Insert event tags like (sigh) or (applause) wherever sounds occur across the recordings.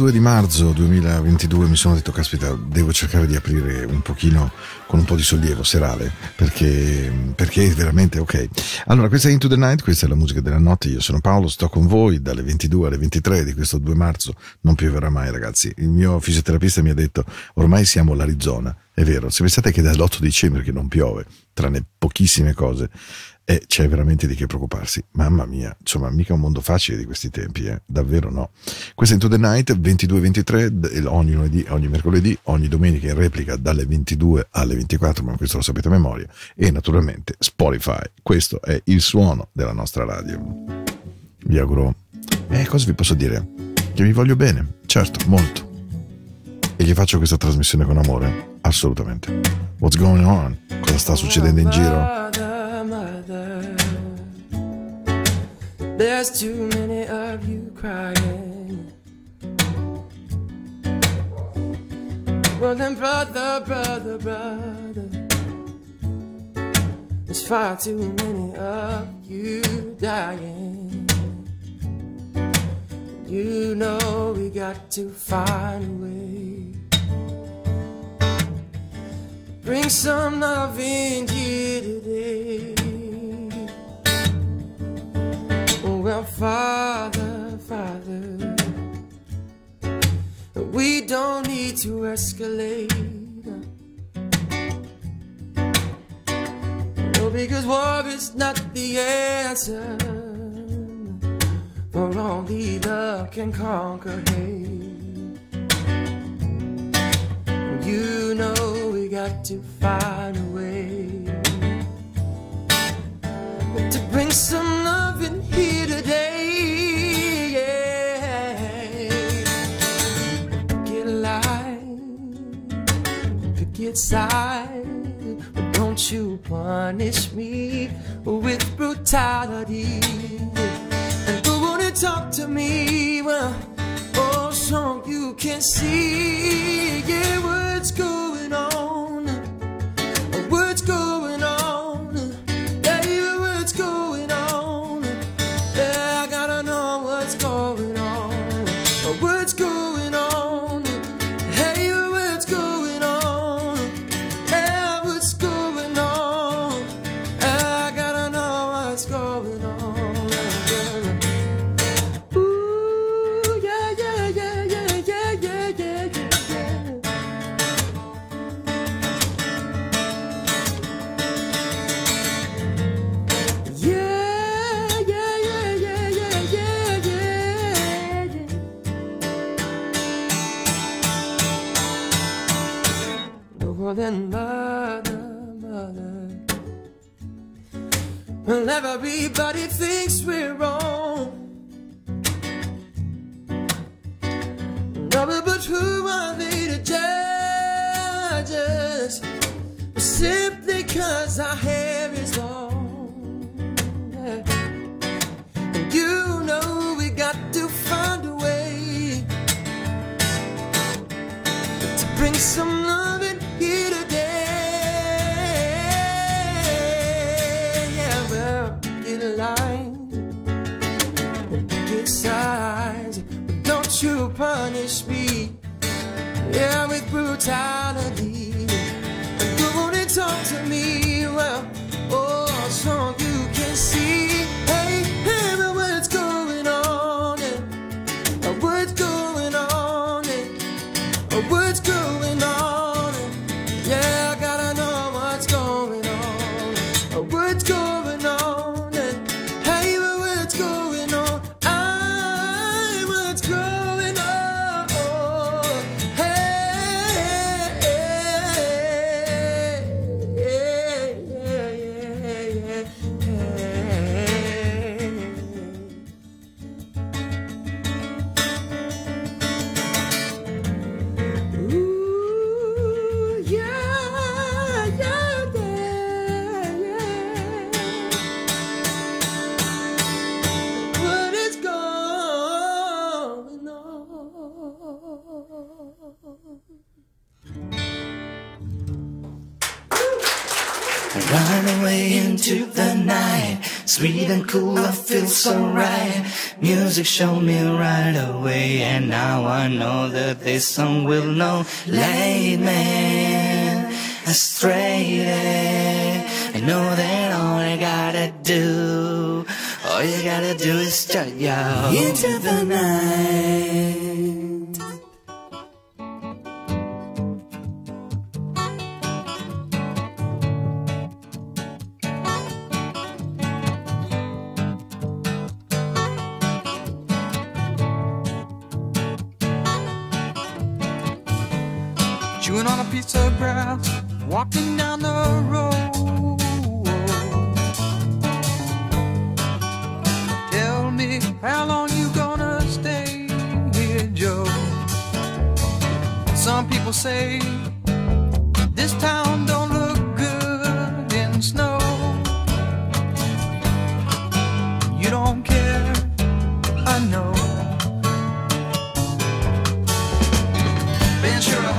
2 di marzo 2022 mi sono detto, caspita, devo cercare di aprire un pochino con un po' di sollievo serale, perché, perché è veramente ok. Allora, questa è Into the Night, questa è la musica della notte, io sono Paolo, sto con voi dalle 22 alle 23 di questo 2 marzo, non pioverà mai ragazzi. Il mio fisioterapista mi ha detto, ormai siamo l'Arizona, è vero, se pensate che è dall'8 dicembre che non piove, tranne pochissime cose, e c'è veramente di che preoccuparsi. Mamma mia, insomma, mica un mondo facile di questi tempi, eh? davvero no. Questo è Into the Night, 22-23, ogni lunedì, ogni mercoledì, ogni domenica in replica dalle 22 alle 24, ma questo lo sapete a memoria, e naturalmente Spotify. Questo è il suono della nostra radio. Vi auguro... Eh, cosa vi posso dire? Che vi voglio bene, certo, molto. E che faccio questa trasmissione con amore? Assolutamente. What's going on? Cosa sta succedendo in giro? There's too many of you crying. Well, then, brother, brother, brother, there's far too many of you dying. You know we got to find a way. Bring some love in here today. Well, Father, Father, we don't need to escalate. No, because war is not the answer. For only love can conquer hate. You know we got to find bring some love in here today. Yeah. Get alive, get side, but don't you punish me with brutality. And on and talk to me, well, oh, so you can see, yeah, So right. Music showed me right away, and now I know that this song will know. Late man, astray. I know that all I gotta do, all you gotta do is start yo into the night. Walking down the road. Tell me how long you gonna stay here, Joe? Some people say this town don't look good in snow. You don't care, I know. Ventura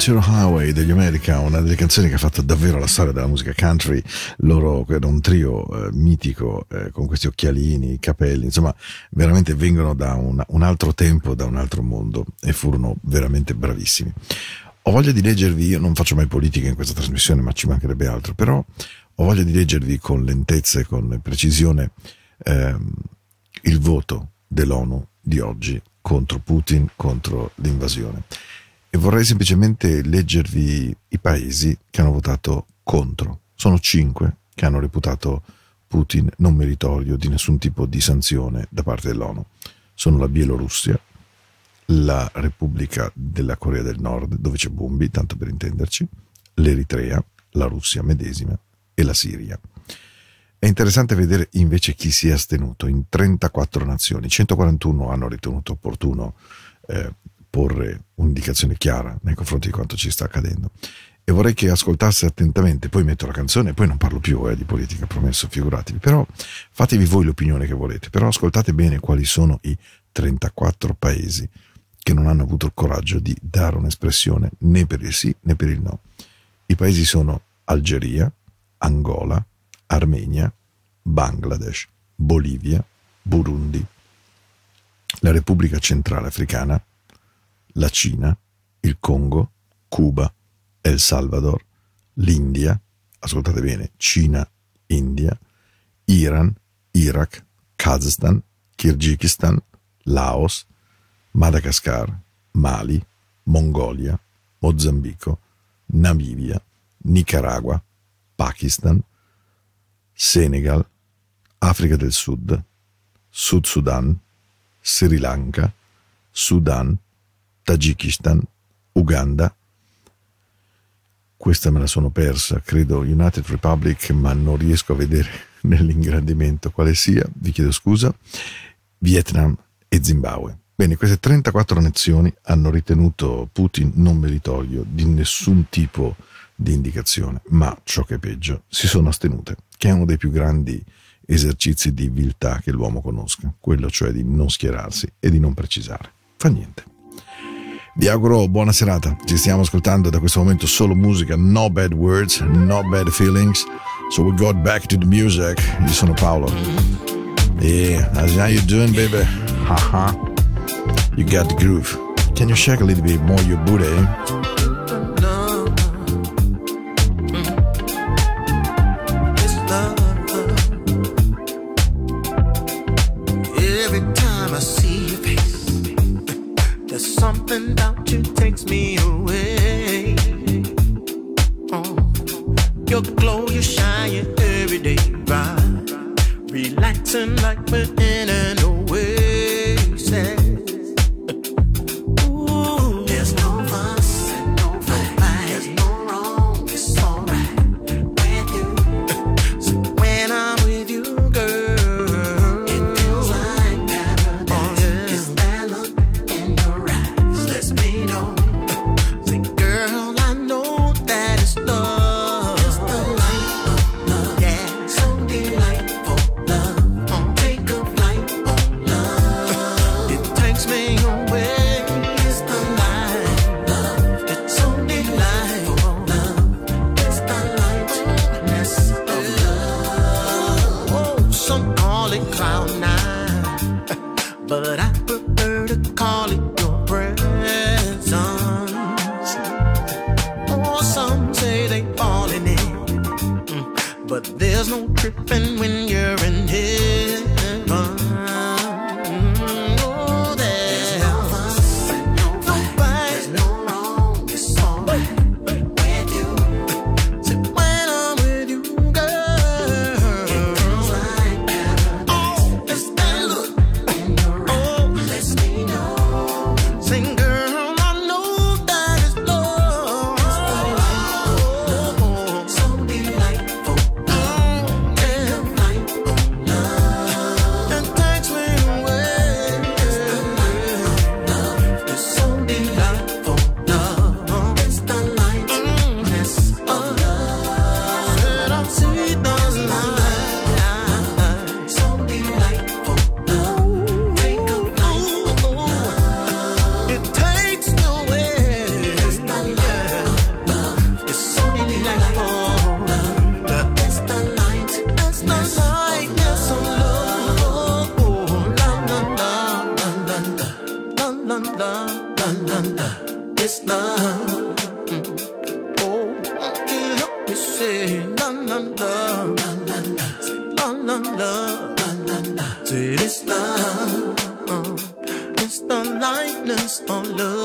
Just Ventura Highway degli America, una delle canzoni che ha fatto davvero la storia della musica country. Loro erano un trio eh, mitico eh, con questi occhialini, capelli, insomma, veramente vengono da un, un altro tempo, da un altro mondo e furono veramente bravissimi. Ho voglia di leggervi, io non faccio mai politica in questa trasmissione, ma ci mancherebbe altro, però ho voglia di leggervi con lentezza e con precisione ehm, il voto dell'ONU di oggi contro Putin, contro l'invasione. E vorrei semplicemente leggervi i paesi che hanno votato contro. Sono cinque che hanno reputato Putin non meritorio di nessun tipo di sanzione da parte dell'ONU. Sono la Bielorussia, la Repubblica della Corea del Nord, dove c'è Bombi, tanto per intenderci, l'Eritrea, la Russia medesima e la Siria. È interessante vedere invece chi si è astenuto in 34 nazioni, 141 hanno ritenuto opportuno eh, porre un'indicazione chiara nei confronti di quanto ci sta accadendo. E vorrei che ascoltasse attentamente, poi metto la canzone poi non parlo più eh, di politica, promesso, figuratevi. Però fatevi voi l'opinione che volete, però ascoltate bene quali sono i 34 paesi che non hanno avuto il coraggio di dare un'espressione né per il sì né per il no. I paesi sono Algeria, Angola, Armenia, Bangladesh, Bolivia, Burundi, la Repubblica Centrale Africana, la Cina, il Congo, Cuba, El Salvador, l'India, ascoltate bene, Cina, India, Iran, Iraq, Kazakhstan, Kirghizistan, Laos, Madagascar, Mali, Mongolia, Mozambico, Namibia, Nicaragua, Pakistan, Senegal, Africa del Sud, Sud Sudan, Sri Lanka, Sudan, Tagikistan, Uganda. Questa me la sono persa, credo United Republic, ma non riesco a vedere (laughs) nell'ingrandimento quale sia, vi chiedo scusa, Vietnam e Zimbabwe. Bene, queste 34 nazioni hanno ritenuto Putin non meritorio di nessun tipo di indicazione, ma ciò che è peggio, si sono astenute, che è uno dei più grandi esercizi di viltà che l'uomo conosca, quello cioè di non schierarsi e di non precisare. Fa niente. Vi auguro buona serata, ci stiamo ascoltando da questo momento solo musica, no bad words, no bad feelings, so we got back to the music. Io sono Paolo. Yeah, how you doing baby? Haha, you got the groove. Can you shake a little bit more your booty? Oh, your glow, every day bright, relaxing like we're in an oasis. on love.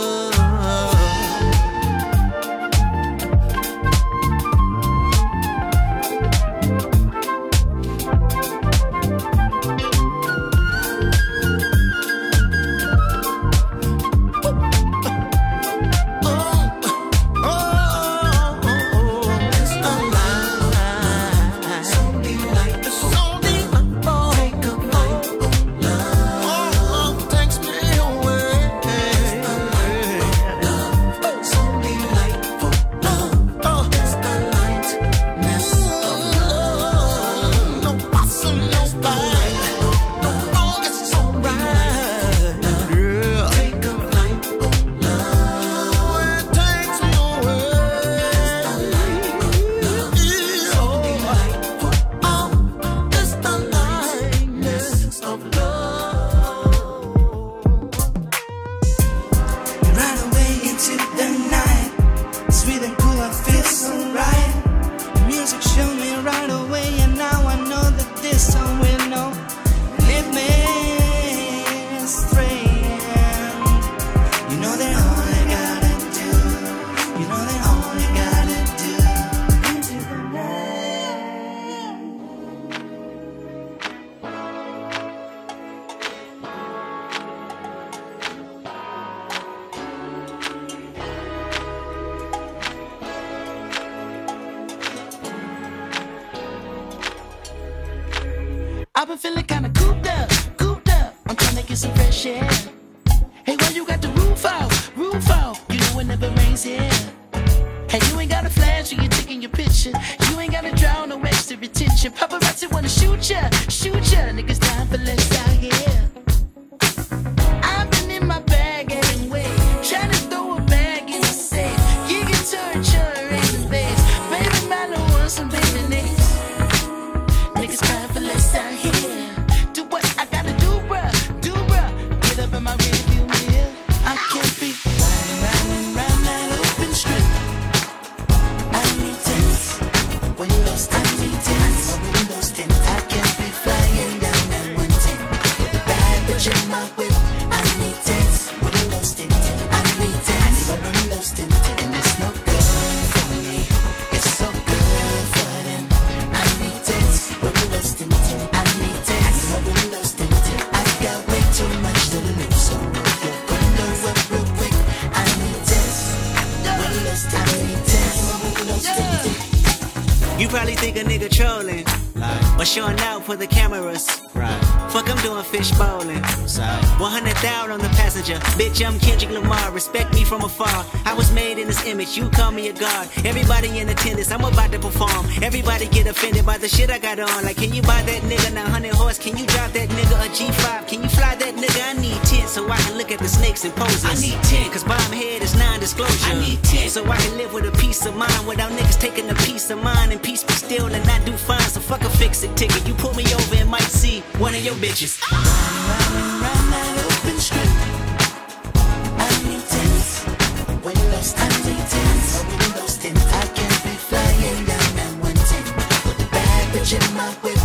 you call me a guard. Everybody in attendance, I'm about to perform. Everybody get offended by the shit I got on. Like, can you buy that nigga 900 horse? Can you drop that nigga a G5? Can you fly that nigga? I need 10 so I can look at the snakes and poses. I need 10 cause bomb head is non disclosure. I need 10 so I can live with a peace of mind without niggas taking a piece of mine and peace be still and I do fine. So fuck a fix it ticket. You pull me over and might see one of your bitches. in my whip.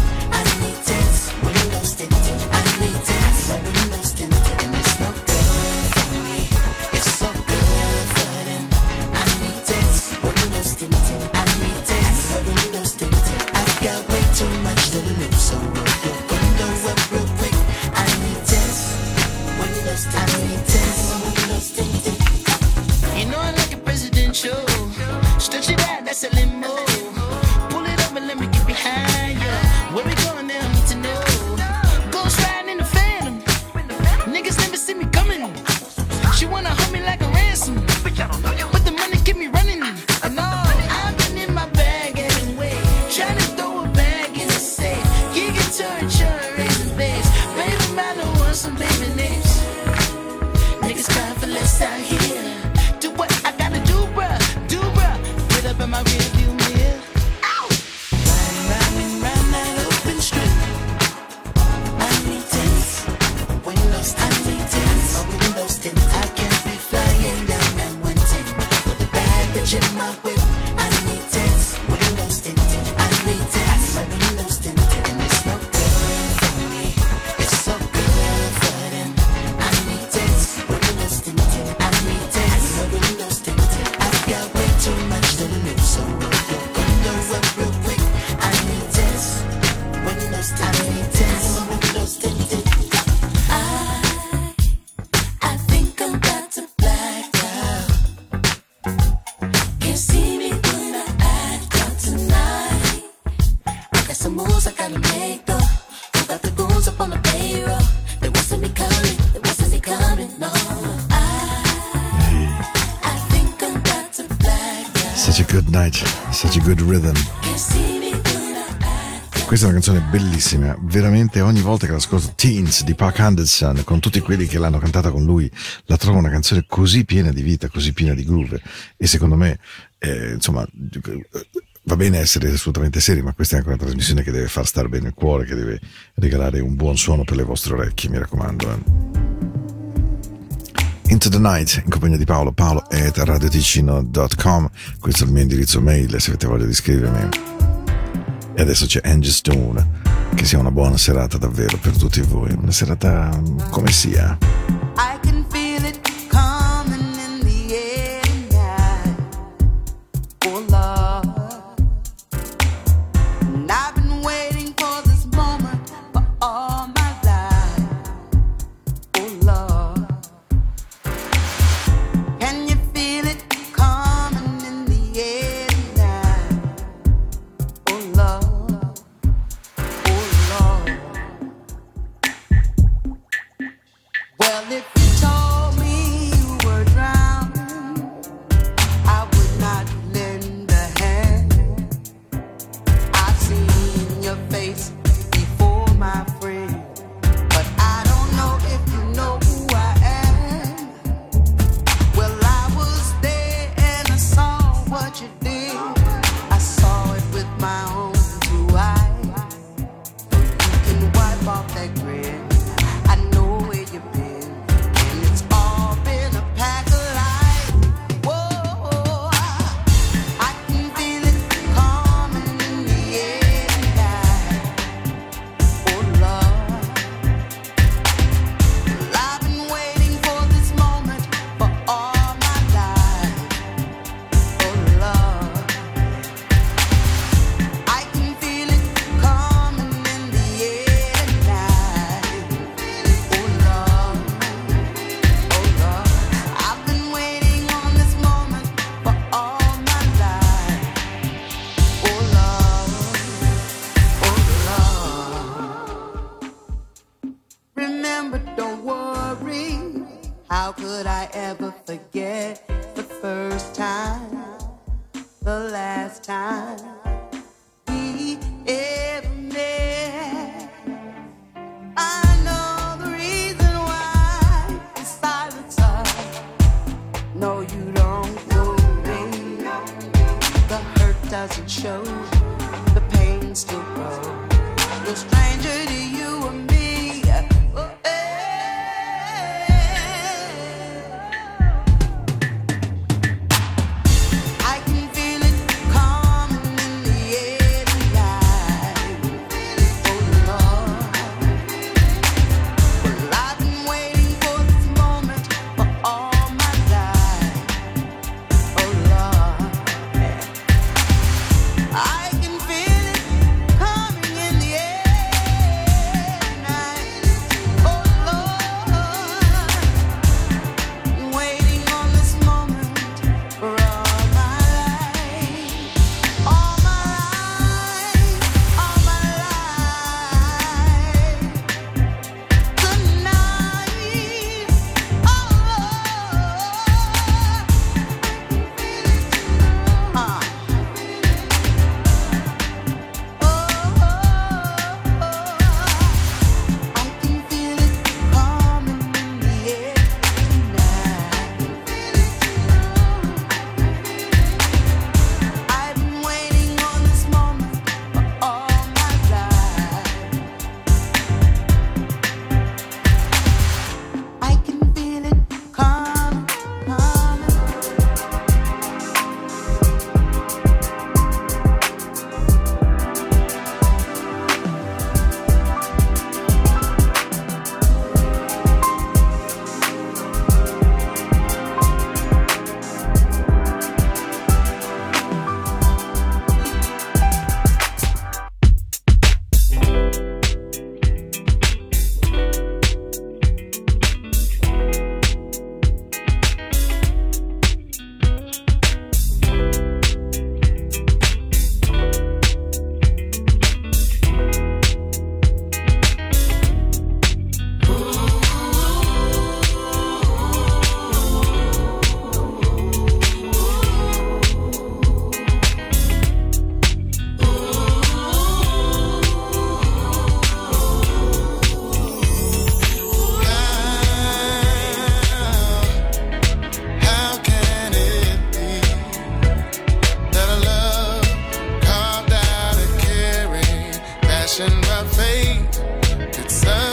Rhythm. Questa è una canzone bellissima, veramente ogni volta che l'ascolto Teens di Park Anderson con tutti quelli che l'hanno cantata con lui, la trovo una canzone così piena di vita, così piena di groove e secondo me, eh, insomma, va bene essere assolutamente seri, ma questa è anche una trasmissione che deve far stare bene il cuore, che deve regalare un buon suono per le vostre orecchie, mi raccomando. Eh. Into the Night in compagnia di Paolo, paolo at radioticino.com. Questo è il mio indirizzo mail se avete voglia di scrivermi. E adesso c'è Angie Stone. Che sia una buona serata davvero per tutti voi, una serata mm, come sia. sun.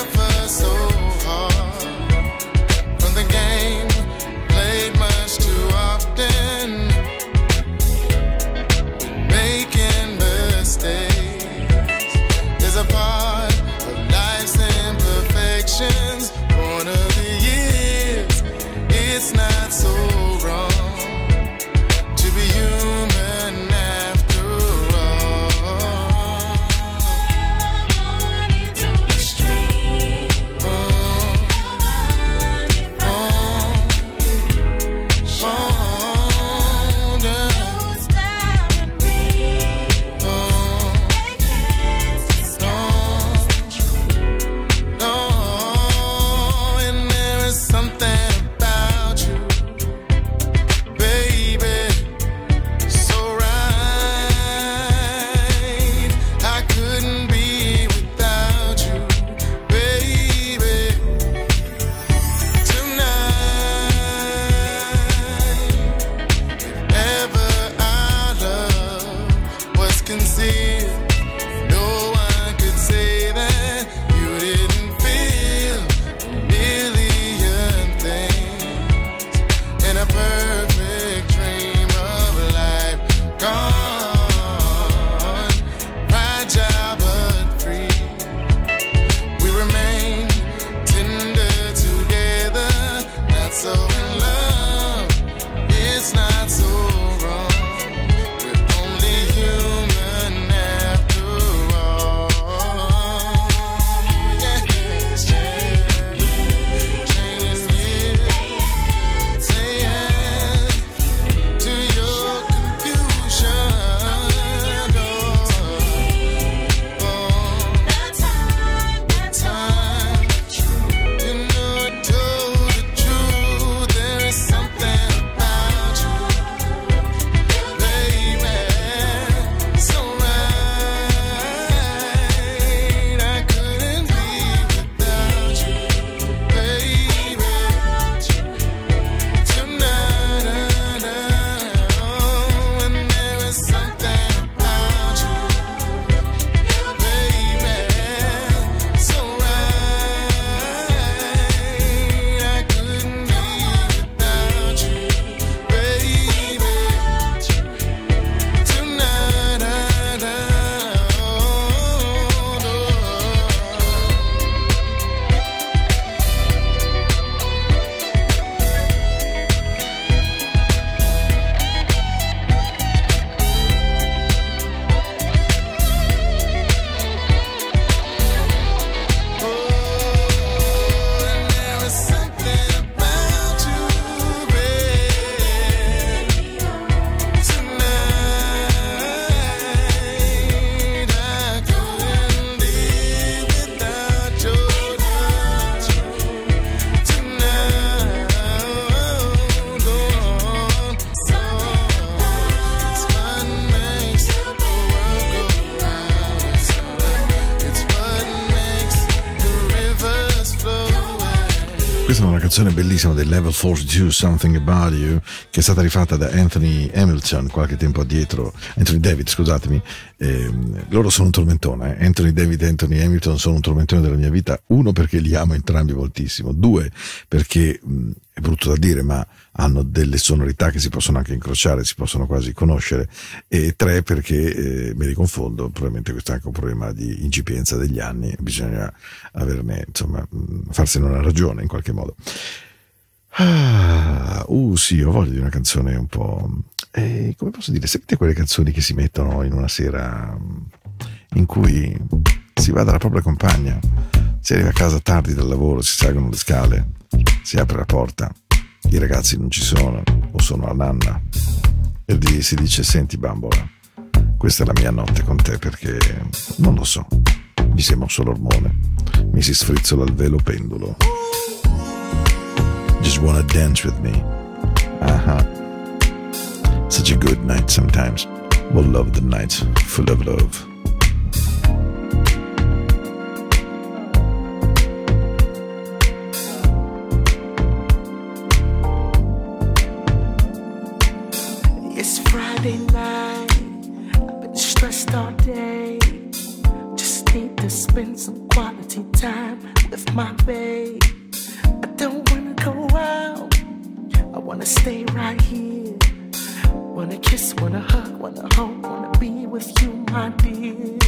Canzone bellissima del Level 42 Something About You che è stata rifatta da Anthony Hamilton qualche tempo addietro, Anthony David scusatemi, eh, loro sono un tormentone, eh. Anthony David e Anthony Hamilton sono un tormentone della mia vita, uno perché li amo entrambi moltissimo, due perché mh, è brutto da dire ma hanno delle sonorità che si possono anche incrociare, si possono quasi conoscere, e tre perché eh, me li confondo, probabilmente questo è anche un problema di incipienza degli anni, bisogna averne, insomma, farsene una ragione in qualche modo. Ah, uh sì, ho voglia di una canzone un po'... Eh, come posso dire, sapete quelle canzoni che si mettono in una sera in cui si va dalla propria compagna, si arriva a casa tardi dal lavoro, si salgono le scale, si apre la porta, i ragazzi non ci sono o sono a nanna e si dice senti bambola, questa è la mia notte con te perché non lo so, mi sei mosso l'ormone, mi si sfrizzola il velo pendulo. Just wanna dance with me. Uh-huh. Such a good night sometimes. We'll love the nights full of love. Spend some quality time with my babe. I don't wanna go out. I wanna stay right here. Wanna kiss, wanna hug, wanna hold, wanna be with you, my dear.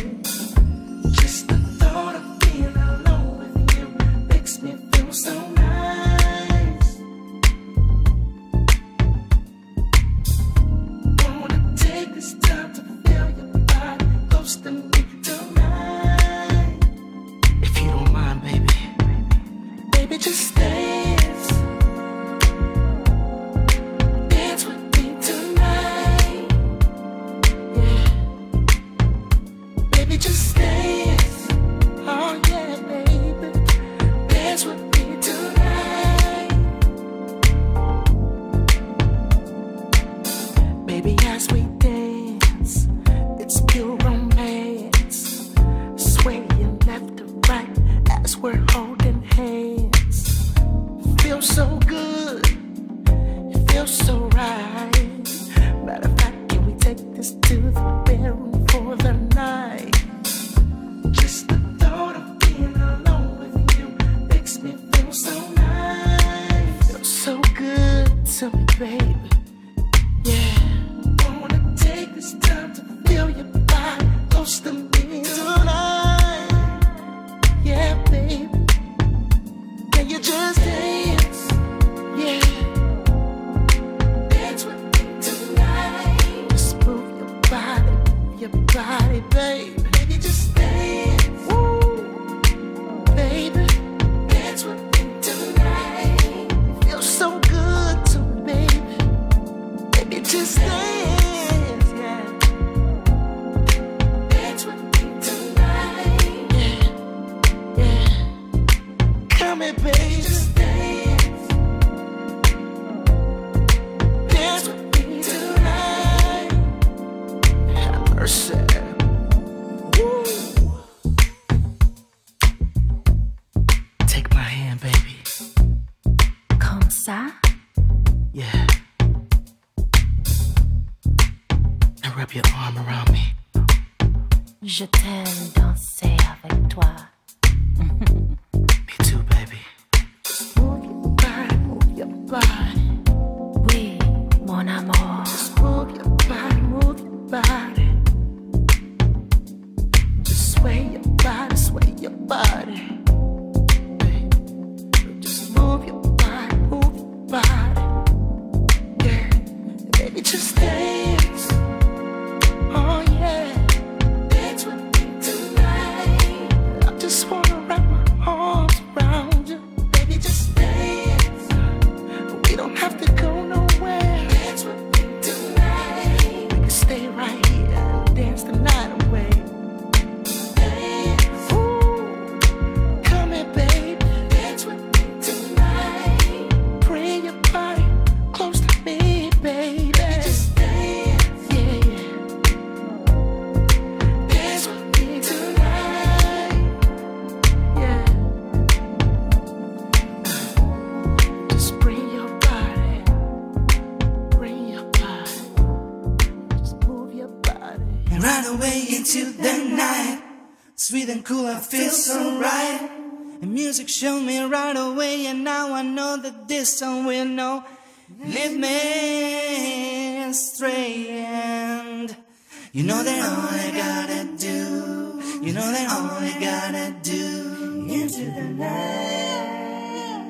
You know that all I gotta do, you know that all I gotta do into the night.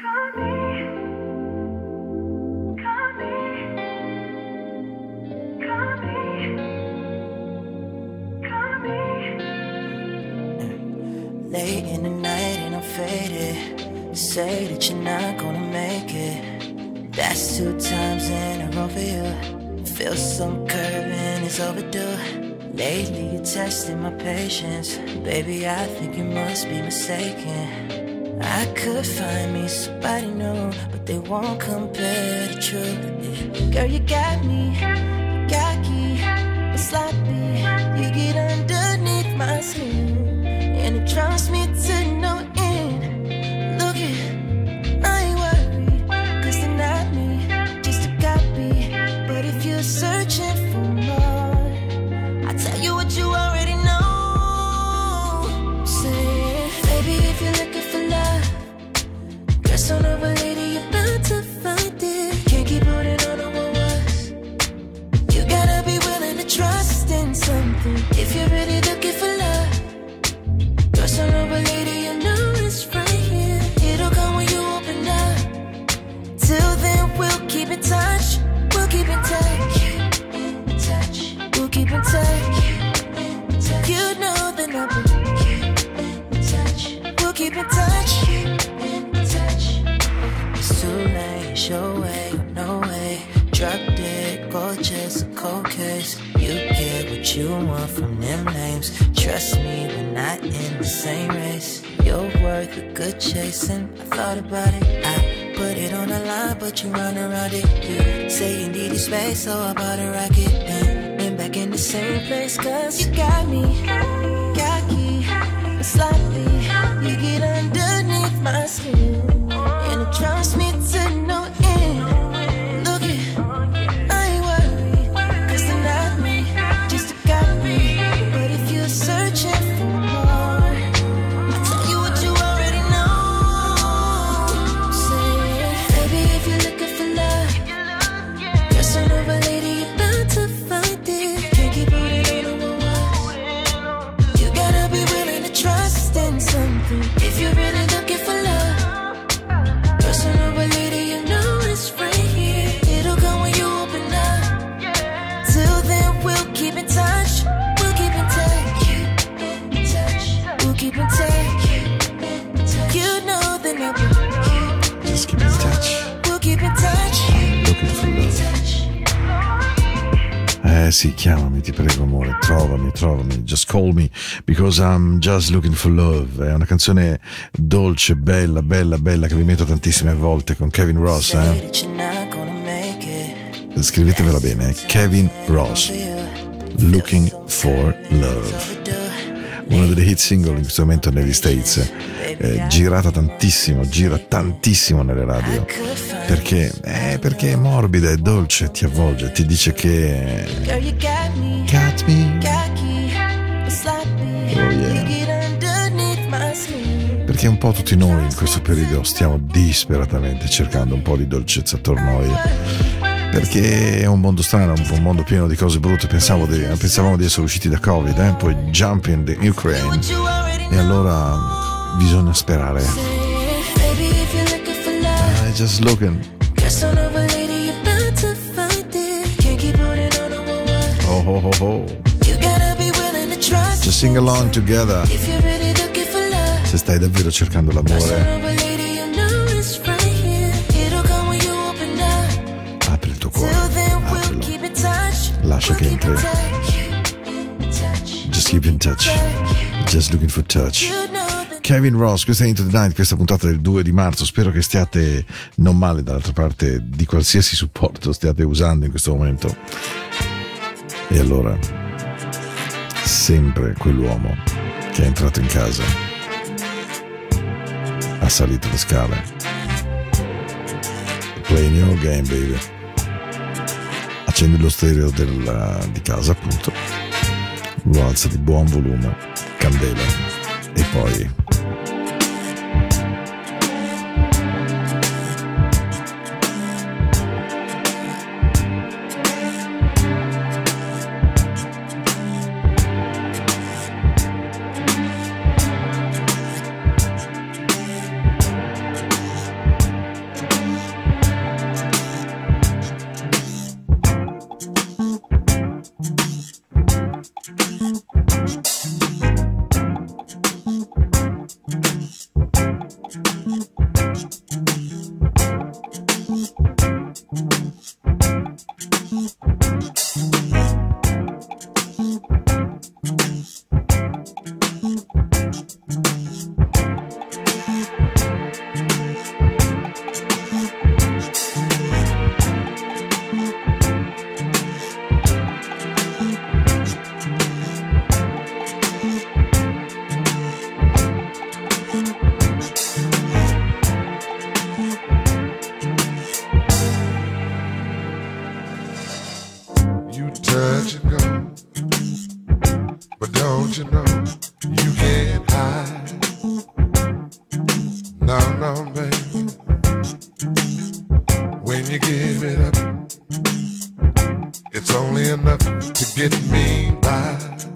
Call me. Call me. Call me. Call me. Late in the night and I'm faded. You say that you're not gonna make it. That's two times in a row for you. Feel some curving, it's overdue. Lately you're testing my patience. Baby, I think you must be mistaken. I could find me somebody new, but they won't compare the truth. Girl, you got me, you cocky, but sloppy. You get underneath my skin, and it drives me to same race. You're worth a good chasing. I thought about it, I put it on the line, but you run around it. You say you needed space, so I bought a rocket. Then been back in the same place, cause you got me. Cocky, sloppy. You get underneath my skin, call me, because I'm just looking for love. È una canzone dolce, bella, bella, bella, che vi metto tantissime volte con Kevin Ross, eh. Scrivetevela bene, eh. Kevin Ross, Looking for Love. Una delle hit single in questo momento negli States, eh, girata tantissimo, gira tantissimo nelle radio. Perché? Eh, perché è morbida, è dolce, ti avvolge, ti dice che... Got me. Perché un po' tutti noi in questo periodo stiamo disperatamente cercando un po' di dolcezza attorno a noi. Perché è un mondo strano, un, mondo pieno di cose brutte. Pensavo di- pensavamo di essere usciti da Covid, eh? poi jump in the Ukraine. E allora bisogna sperare. I just looking. Oh oh oh oh. Just sing along together. Se stai davvero cercando l'amore, apri il tuo cuore. Aprilo. Lascia che entri. Just keep in touch. Just looking for touch. Kevin Ross, questa è Into the Night, questa puntata del 2 di marzo. Spero che stiate non male dall'altra parte di qualsiasi supporto stiate usando in questo momento. E allora, sempre quell'uomo che è entrato in casa, ha salito le scale. Play new game, baby. Accendi lo stereo del, eh, di casa, appunto. Lo alza di buon volume, candela. E poi Can you give it up? It's only enough to get me by.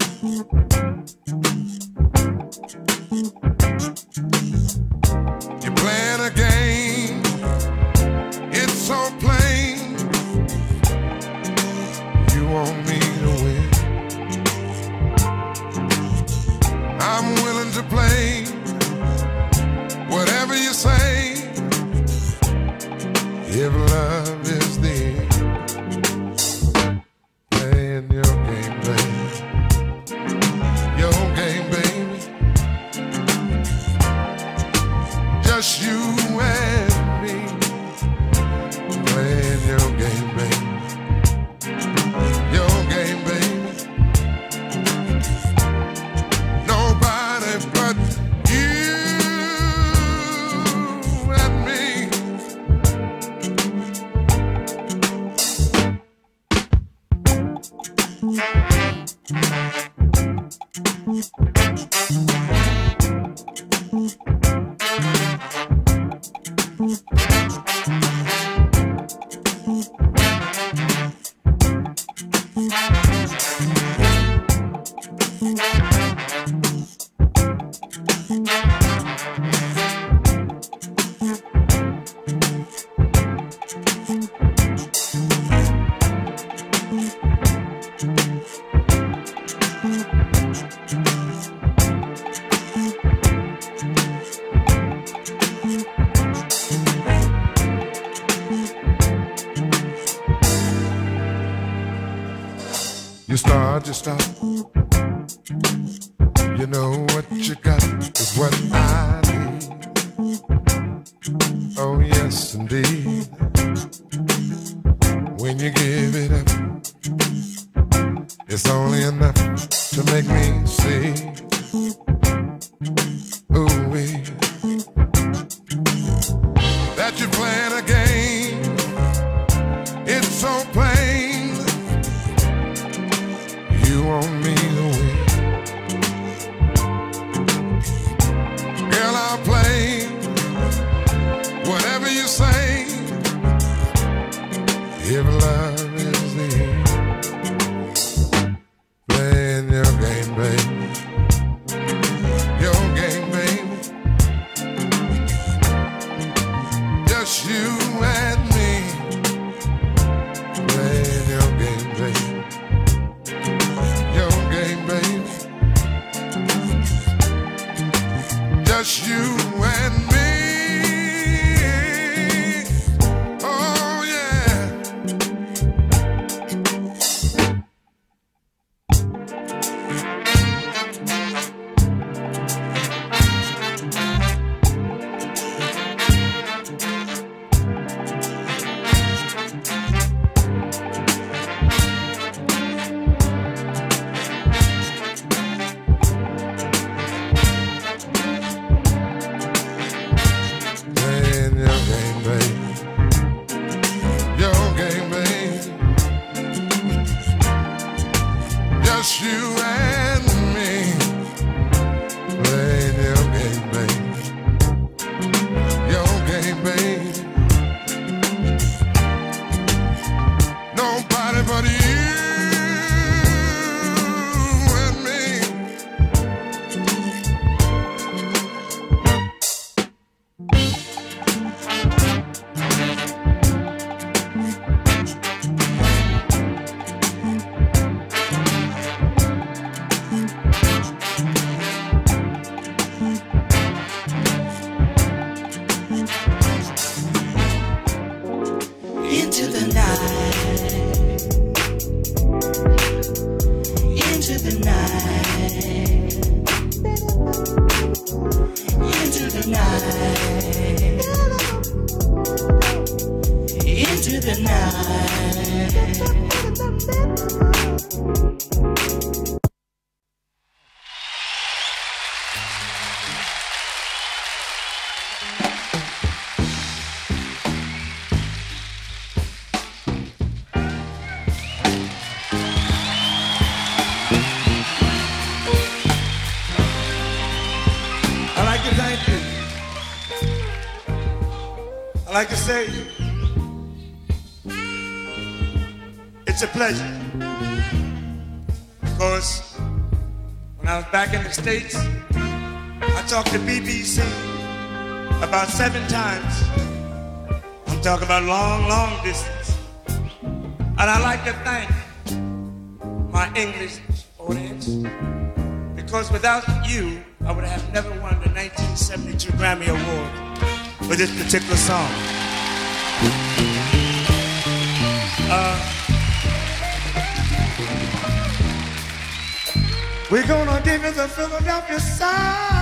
You know what you got is what I need. Oh, yes, indeed. When you give it up, it's only enough to make me see. everybody. States. I talked to BBC about seven times. I'm talking about long, long distance. And I like to thank my English audience because without you, I would have never won the 1972 Grammy Award for this particular song. Uh, We're gonna dig as the Philadelphia side.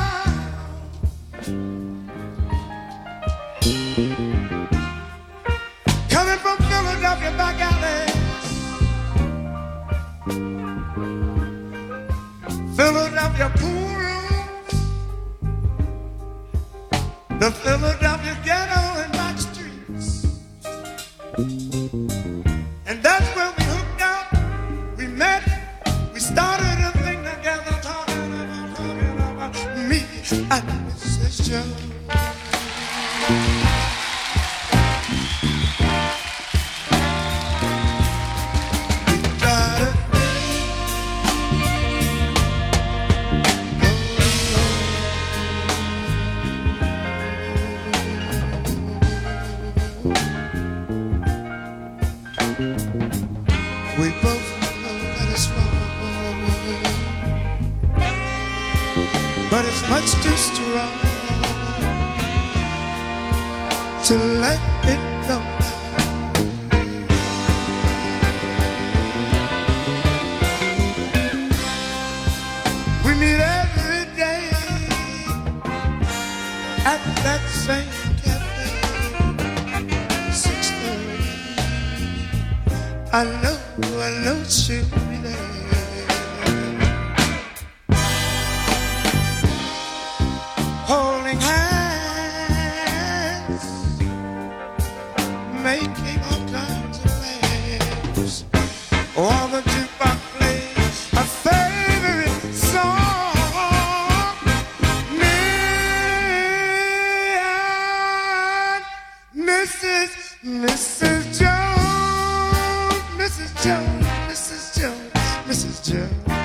Mrs. Jones, Mrs. Jones.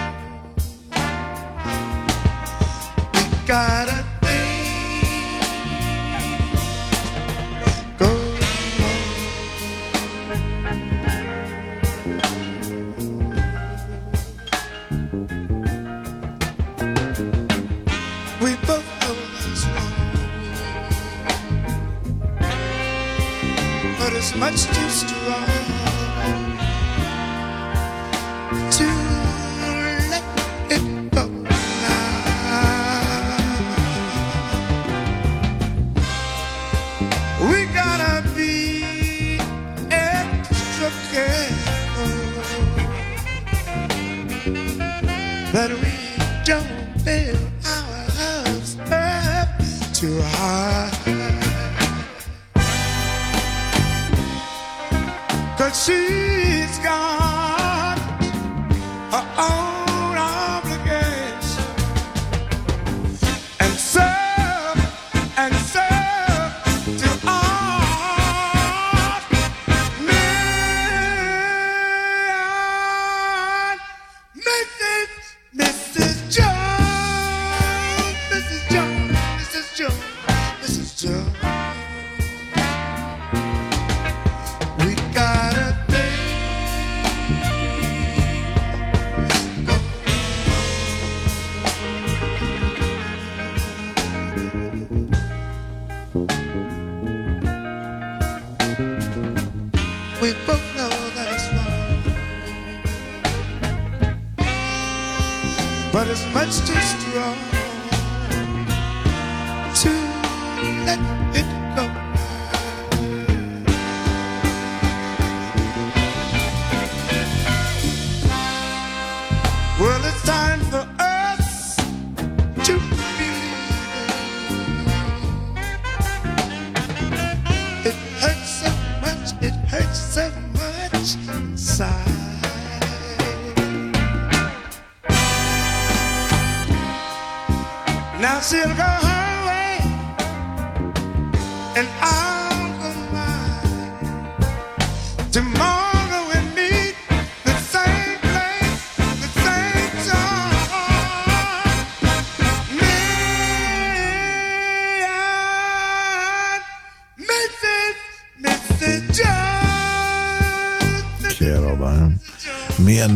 it goes.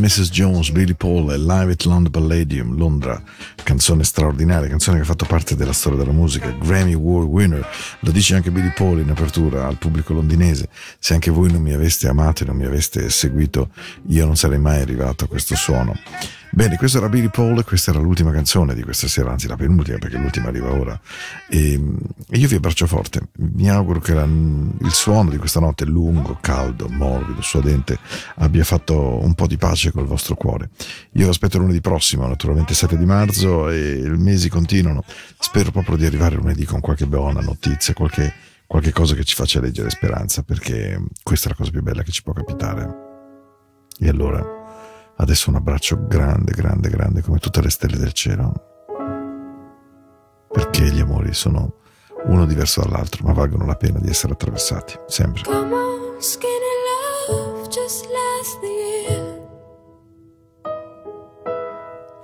Mrs. Jones, Billy Paul e Live at London Palladium, Londra, canzone straordinaria, canzone che ha fatto parte della storia della musica, Grammy Award winner, lo dice anche Billy Paul in apertura al pubblico londinese, se anche voi non mi aveste amato e non mi aveste seguito, io non sarei mai arrivato a questo suono. Bene, questo era Billy Paul questa era l'ultima canzone di questa sera, anzi la penultima perché l'ultima arriva ora. E, e io vi abbraccio forte, mi auguro che la- il suono di questa notte lungo, caldo, morbido, suadente abbia fatto un po' di pace col vostro cuore. Io vi aspetto lunedì prossimo, naturalmente 7 di marzo e i mesi continuano. Spero proprio di arrivare lunedì con qualche buona notizia, qualche, qualche cosa che ci faccia leggere speranza, perché questa è la cosa più bella che ci può capitare. E allora... Adesso un abbraccio grande, grande, grande come tutte le stelle del cielo. Perché gli amori sono uno diverso dall'altro, ma valgono la pena di essere attraversati, sempre. Come on, skinny love, just last year.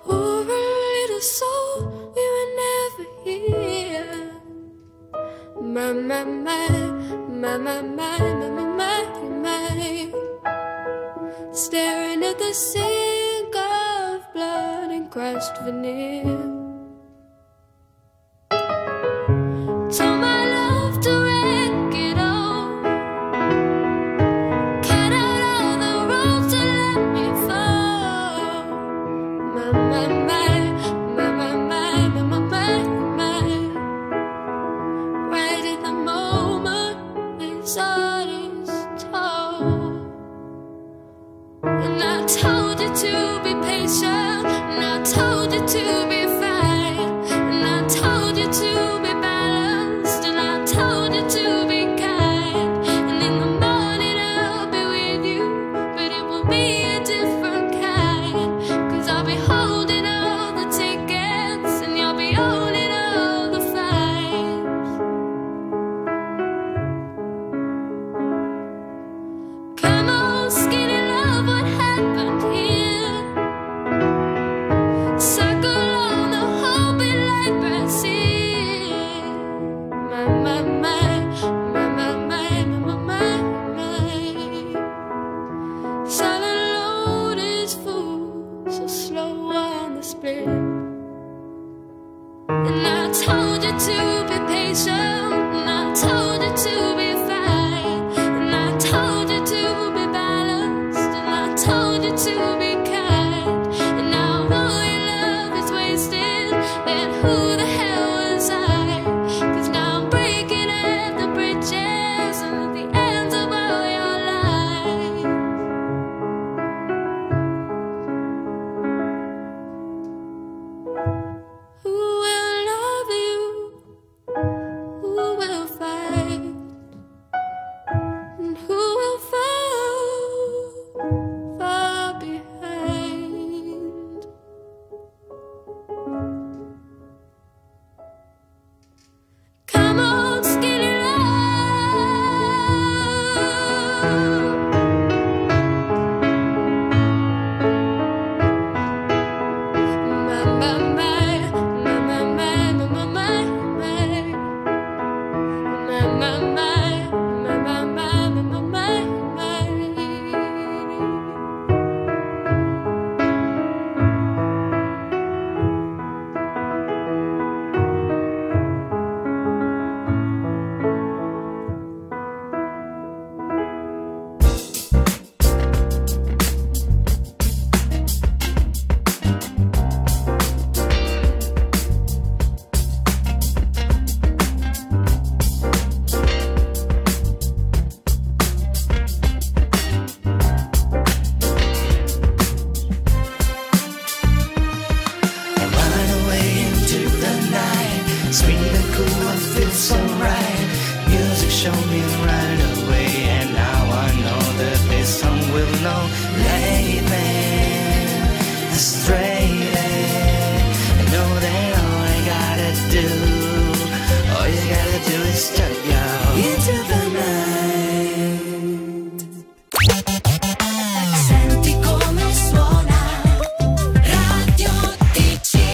Poor little soul, we were never here. My, my, my, my, my, my, my, the sink of blood and crushed veneer.